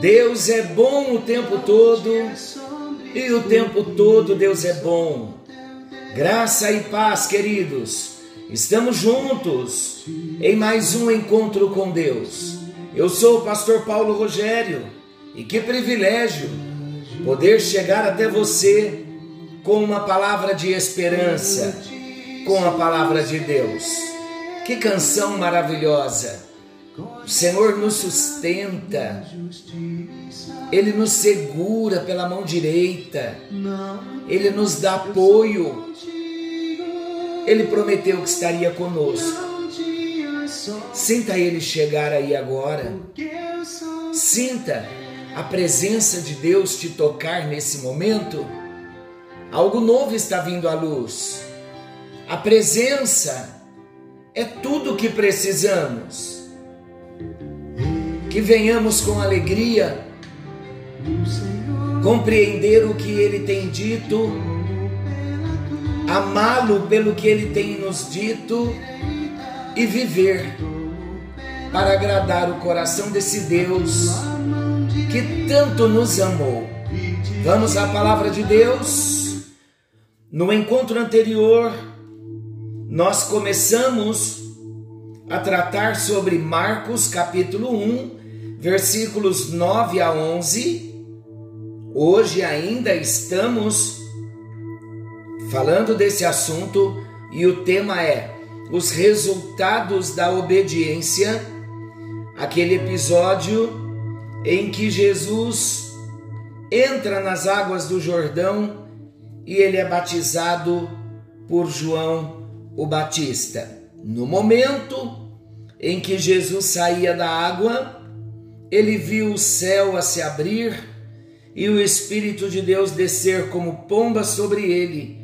Deus é bom o tempo todo e o tempo todo Deus é bom. Graça e paz, queridos. Estamos juntos em mais um encontro com Deus. Eu sou o pastor Paulo Rogério e que privilégio poder chegar até você com uma palavra de esperança, com a palavra de Deus. Que canção maravilhosa! O Senhor nos sustenta, Ele nos segura pela mão direita, Ele nos dá apoio. Ele prometeu que estaria conosco. Sinta Ele chegar aí agora. Sinta a presença de Deus te tocar nesse momento. Algo novo está vindo à luz. A presença é tudo o que precisamos que venhamos com alegria compreender o que Ele tem dito, amá-lo pelo que Ele tem nos dito e viver para agradar o coração desse Deus que tanto nos amou. Vamos à palavra de Deus. No encontro anterior, nós começamos a tratar sobre Marcos capítulo 1, versículos 9 a 11. Hoje ainda estamos falando desse assunto e o tema é os resultados da obediência, aquele episódio em que Jesus entra nas águas do Jordão e ele é batizado por João o Batista. No momento em que Jesus saía da água, ele viu o céu a se abrir e o Espírito de Deus descer como pomba sobre ele.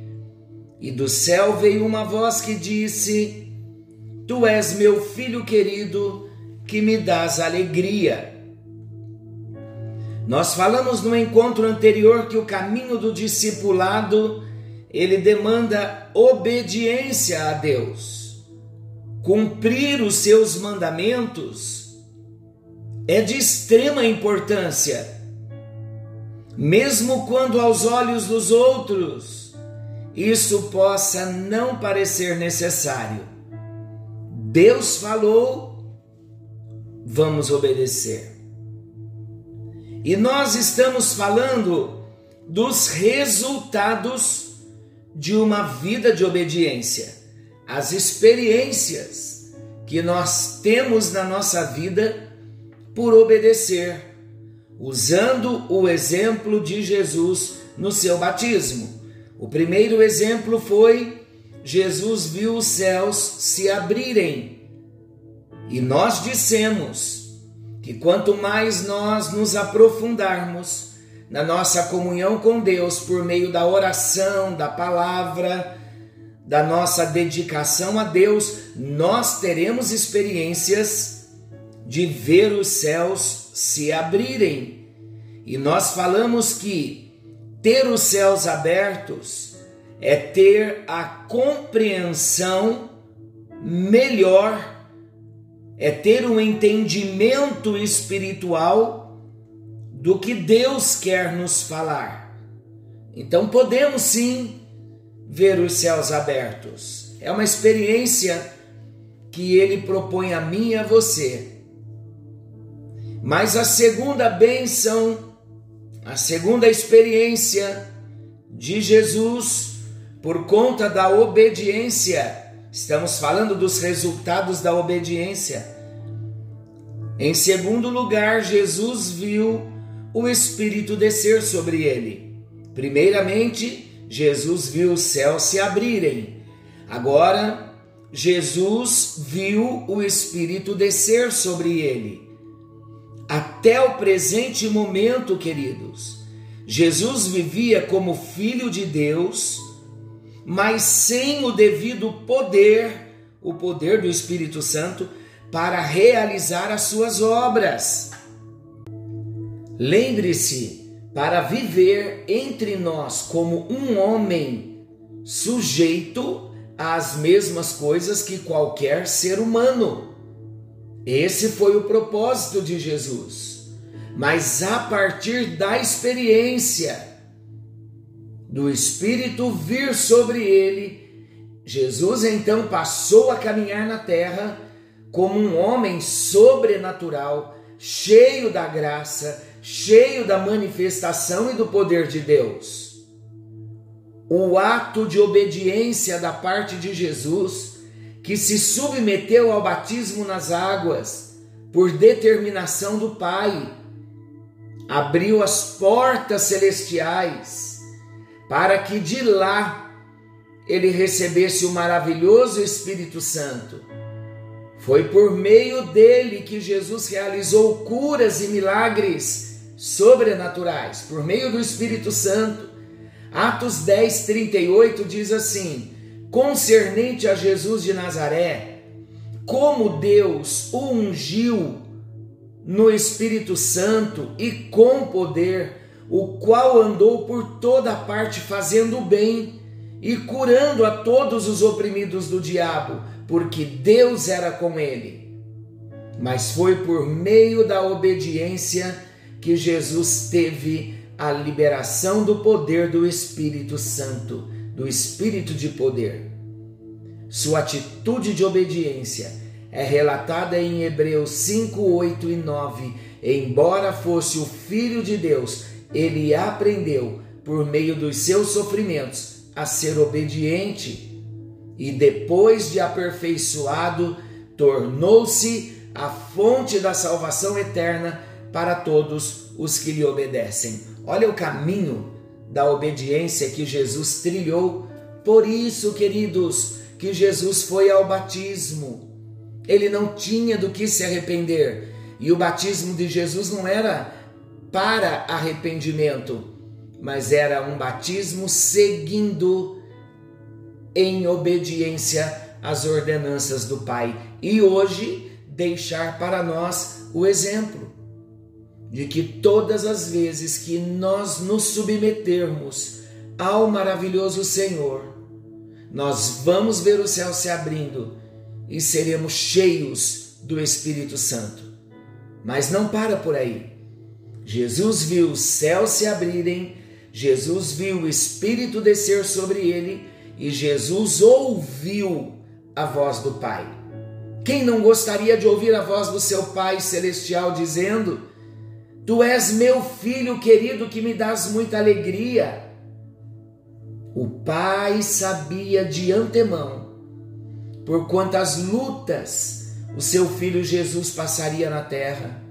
E do céu veio uma voz que disse: Tu és meu filho querido, que me dás alegria. Nós falamos no encontro anterior que o caminho do discipulado, ele demanda obediência a Deus. Cumprir os seus mandamentos é de extrema importância, mesmo quando aos olhos dos outros isso possa não parecer necessário. Deus falou, vamos obedecer. E nós estamos falando dos resultados de uma vida de obediência, as experiências que nós temos na nossa vida por obedecer, usando o exemplo de Jesus no seu batismo. O primeiro exemplo foi Jesus viu os céus se abrirem. E nós dissemos que quanto mais nós nos aprofundarmos na nossa comunhão com Deus por meio da oração, da palavra, da nossa dedicação a Deus, nós teremos experiências de ver os céus se abrirem. E nós falamos que ter os céus abertos é ter a compreensão melhor, é ter um entendimento espiritual do que Deus quer nos falar. Então podemos sim ver os céus abertos. É uma experiência que ele propõe a mim e a você mas a segunda bênção, a segunda experiência de Jesus por conta da obediência, estamos falando dos resultados da obediência. Em segundo lugar, Jesus viu o Espírito descer sobre ele. Primeiramente, Jesus viu os céus se abrirem. Agora, Jesus viu o Espírito descer sobre ele. Até o presente momento, queridos, Jesus vivia como filho de Deus, mas sem o devido poder, o poder do Espírito Santo, para realizar as suas obras. Lembre-se, para viver entre nós como um homem sujeito às mesmas coisas que qualquer ser humano. Esse foi o propósito de Jesus. Mas a partir da experiência do Espírito vir sobre ele, Jesus então passou a caminhar na terra como um homem sobrenatural, cheio da graça, cheio da manifestação e do poder de Deus. O ato de obediência da parte de Jesus que se submeteu ao batismo nas águas por determinação do Pai, abriu as portas celestiais para que de lá ele recebesse o maravilhoso Espírito Santo. Foi por meio dele que Jesus realizou curas e milagres sobrenaturais, por meio do Espírito Santo. Atos 10, 38 diz assim: concernente a Jesus de Nazaré, como Deus o ungiu no Espírito Santo e com poder, o qual andou por toda parte fazendo bem e curando a todos os oprimidos do diabo, porque Deus era com ele. Mas foi por meio da obediência que Jesus teve a liberação do poder do Espírito Santo do espírito de poder. Sua atitude de obediência é relatada em Hebreus 5, 8 e 9. Embora fosse o Filho de Deus, ele aprendeu, por meio dos seus sofrimentos, a ser obediente e, depois de aperfeiçoado, tornou-se a fonte da salvação eterna para todos os que lhe obedecem. Olha o caminho da obediência que Jesus trilhou. Por isso, queridos, que Jesus foi ao batismo. Ele não tinha do que se arrepender. E o batismo de Jesus não era para arrependimento, mas era um batismo seguindo em obediência às ordenanças do Pai. E hoje deixar para nós o exemplo de que todas as vezes que nós nos submetermos ao maravilhoso Senhor, nós vamos ver o céu se abrindo e seremos cheios do Espírito Santo. Mas não para por aí. Jesus viu os céus se abrirem, Jesus viu o Espírito descer sobre ele e Jesus ouviu a voz do Pai. Quem não gostaria de ouvir a voz do seu Pai celestial dizendo: Tu és meu filho querido que me dás muita alegria. O pai sabia de antemão por quantas lutas o seu filho Jesus passaria na terra.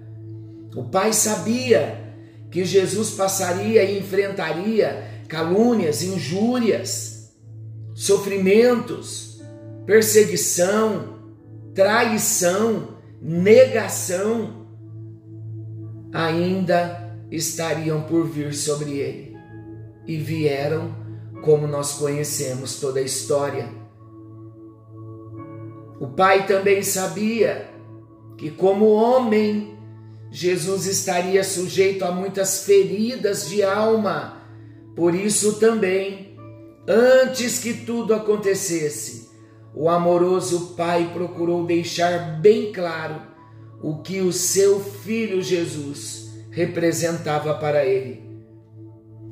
O pai sabia que Jesus passaria e enfrentaria calúnias, injúrias, sofrimentos, perseguição, traição, negação ainda estariam por vir sobre ele. E vieram, como nós conhecemos toda a história. O pai também sabia que, como homem, Jesus estaria sujeito a muitas feridas de alma. Por isso também, antes que tudo acontecesse, o amoroso pai procurou deixar bem claro o que o seu filho Jesus representava para ele.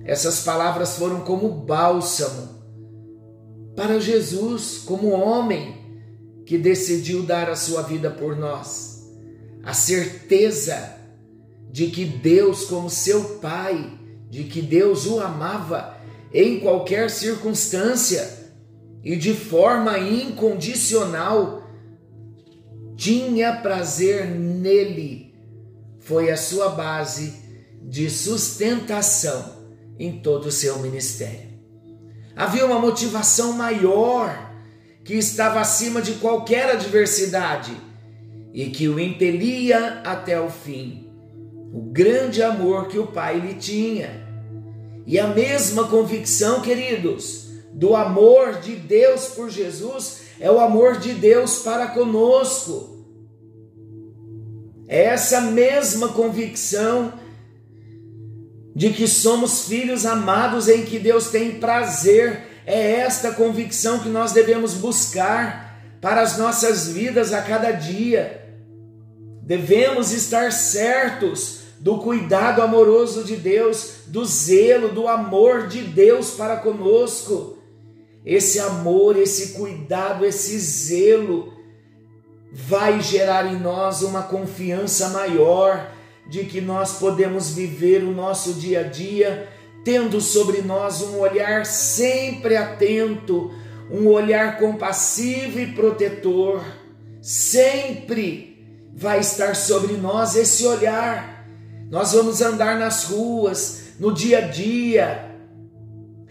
Essas palavras foram como bálsamo para Jesus, como homem que decidiu dar a sua vida por nós. A certeza de que Deus, como seu Pai, de que Deus o amava em qualquer circunstância e de forma incondicional tinha prazer nele. Foi a sua base de sustentação em todo o seu ministério. Havia uma motivação maior que estava acima de qualquer adversidade e que o impelia até o fim. o grande amor que o Pai lhe tinha. E a mesma convicção, queridos, do amor de Deus por Jesus é o amor de Deus para conosco. É essa mesma convicção de que somos filhos amados em que Deus tem prazer, é esta convicção que nós devemos buscar para as nossas vidas a cada dia. Devemos estar certos do cuidado amoroso de Deus, do zelo, do amor de Deus para conosco. Esse amor, esse cuidado, esse zelo vai gerar em nós uma confiança maior de que nós podemos viver o nosso dia a dia tendo sobre nós um olhar sempre atento, um olhar compassivo e protetor. Sempre vai estar sobre nós esse olhar. Nós vamos andar nas ruas, no dia a dia,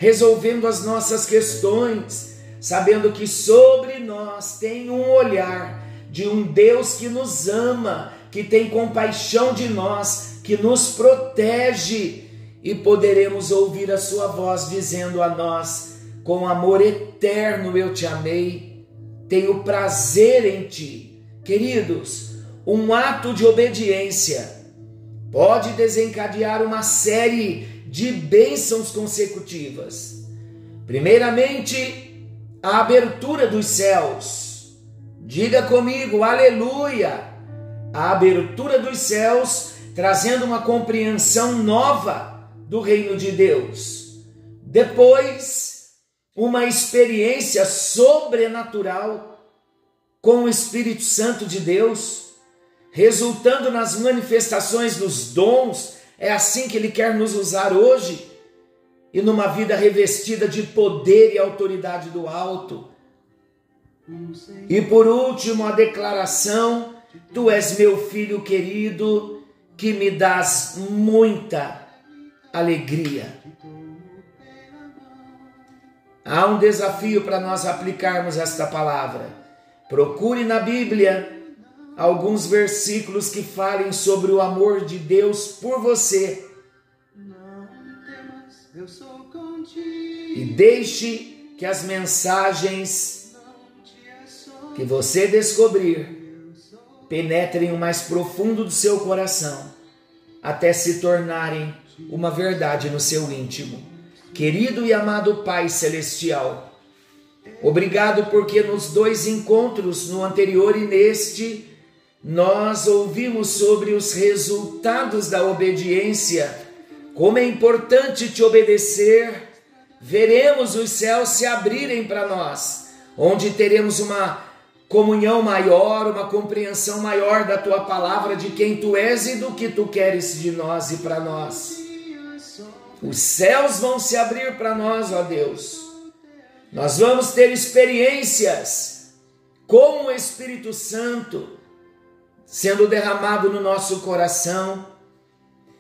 resolvendo as nossas questões, sabendo que sobre nós tem um olhar de um Deus que nos ama, que tem compaixão de nós, que nos protege e poderemos ouvir a Sua voz dizendo a nós: Com amor eterno eu te amei, tenho prazer em ti. Queridos, um ato de obediência pode desencadear uma série de bênçãos consecutivas. Primeiramente, a abertura dos céus. Diga comigo, aleluia! A abertura dos céus trazendo uma compreensão nova do reino de Deus. Depois, uma experiência sobrenatural com o Espírito Santo de Deus, resultando nas manifestações dos dons é assim que Ele quer nos usar hoje e numa vida revestida de poder e autoridade do alto. E por último, a declaração: Tu és meu filho querido, que me dás muita alegria. Há um desafio para nós aplicarmos esta palavra. Procure na Bíblia alguns versículos que falem sobre o amor de Deus por você. E deixe que as mensagens que você descobrir penetrem o mais profundo do seu coração, até se tornarem uma verdade no seu íntimo. Querido e amado Pai Celestial, obrigado porque nos dois encontros, no anterior e neste, nós ouvimos sobre os resultados da obediência, como é importante te obedecer, veremos os céus se abrirem para nós, onde teremos uma comunhão maior, uma compreensão maior da tua palavra, de quem tu és e do que tu queres de nós e para nós. Os céus vão se abrir para nós, ó Deus. Nós vamos ter experiências com o Espírito Santo sendo derramado no nosso coração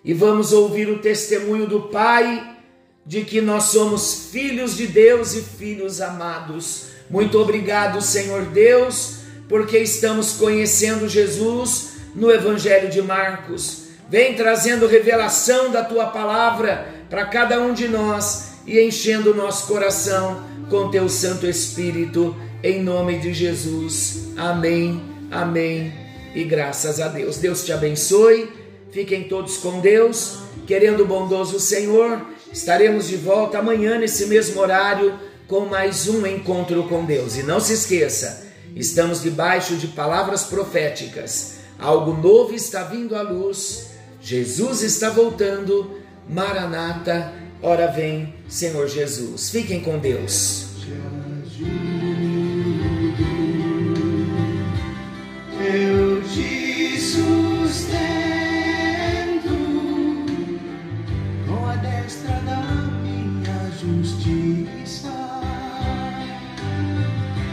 e vamos ouvir o testemunho do Pai de que nós somos filhos de Deus e filhos amados. Muito obrigado, Senhor Deus, porque estamos conhecendo Jesus no Evangelho de Marcos. Vem trazendo revelação da tua palavra para cada um de nós e enchendo o nosso coração com teu Santo Espírito, em nome de Jesus. Amém, amém e graças a Deus. Deus te abençoe, fiquem todos com Deus, querendo o bondoso Senhor, estaremos de volta amanhã nesse mesmo horário com mais um encontro com Deus. E não se esqueça, estamos debaixo de palavras proféticas. Algo novo está vindo à luz. Jesus está voltando. Maranata, ora vem, Senhor Jesus. Fiquem com Deus.